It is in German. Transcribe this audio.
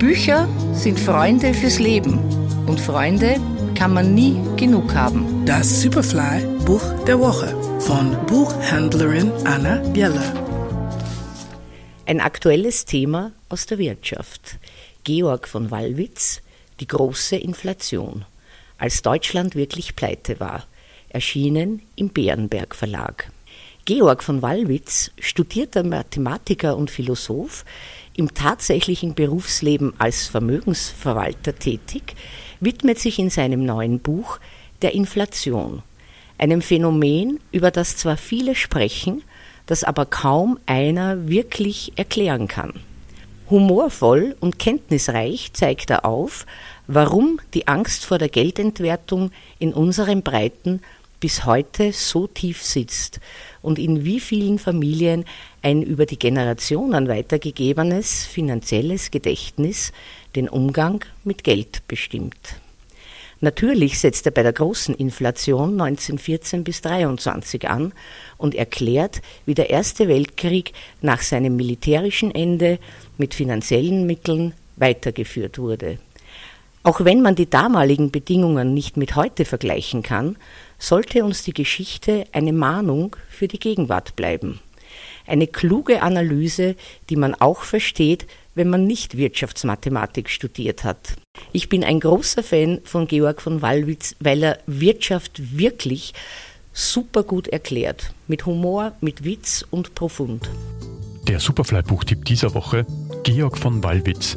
Bücher sind Freunde fürs Leben und Freunde kann man nie genug haben. Das Superfly Buch der Woche von Buchhändlerin Anna Bieler. Ein aktuelles Thema aus der Wirtschaft. Georg von Wallwitz, die große Inflation. Als Deutschland wirklich pleite war. Erschienen im Bärenberg Verlag. Georg von Wallwitz, studierter Mathematiker und Philosoph, im tatsächlichen Berufsleben als Vermögensverwalter tätig, widmet sich in seinem neuen Buch der Inflation, einem Phänomen, über das zwar viele sprechen, das aber kaum einer wirklich erklären kann. Humorvoll und kenntnisreich zeigt er auf, warum die Angst vor der Geldentwertung in unseren Breiten bis heute so tief sitzt und in wie vielen Familien ein über die Generationen weitergegebenes finanzielles Gedächtnis den Umgang mit Geld bestimmt. Natürlich setzt er bei der großen Inflation 1914 bis 23 an und erklärt, wie der Erste Weltkrieg nach seinem militärischen Ende mit finanziellen Mitteln weitergeführt wurde. Auch wenn man die damaligen Bedingungen nicht mit heute vergleichen kann, sollte uns die Geschichte eine Mahnung für die Gegenwart bleiben. Eine kluge Analyse, die man auch versteht, wenn man nicht Wirtschaftsmathematik studiert hat. Ich bin ein großer Fan von Georg von Wallwitz, weil er Wirtschaft wirklich super gut erklärt. Mit Humor, mit Witz und profund. Der Superfly-Buchtipp dieser Woche: Georg von Wallwitz,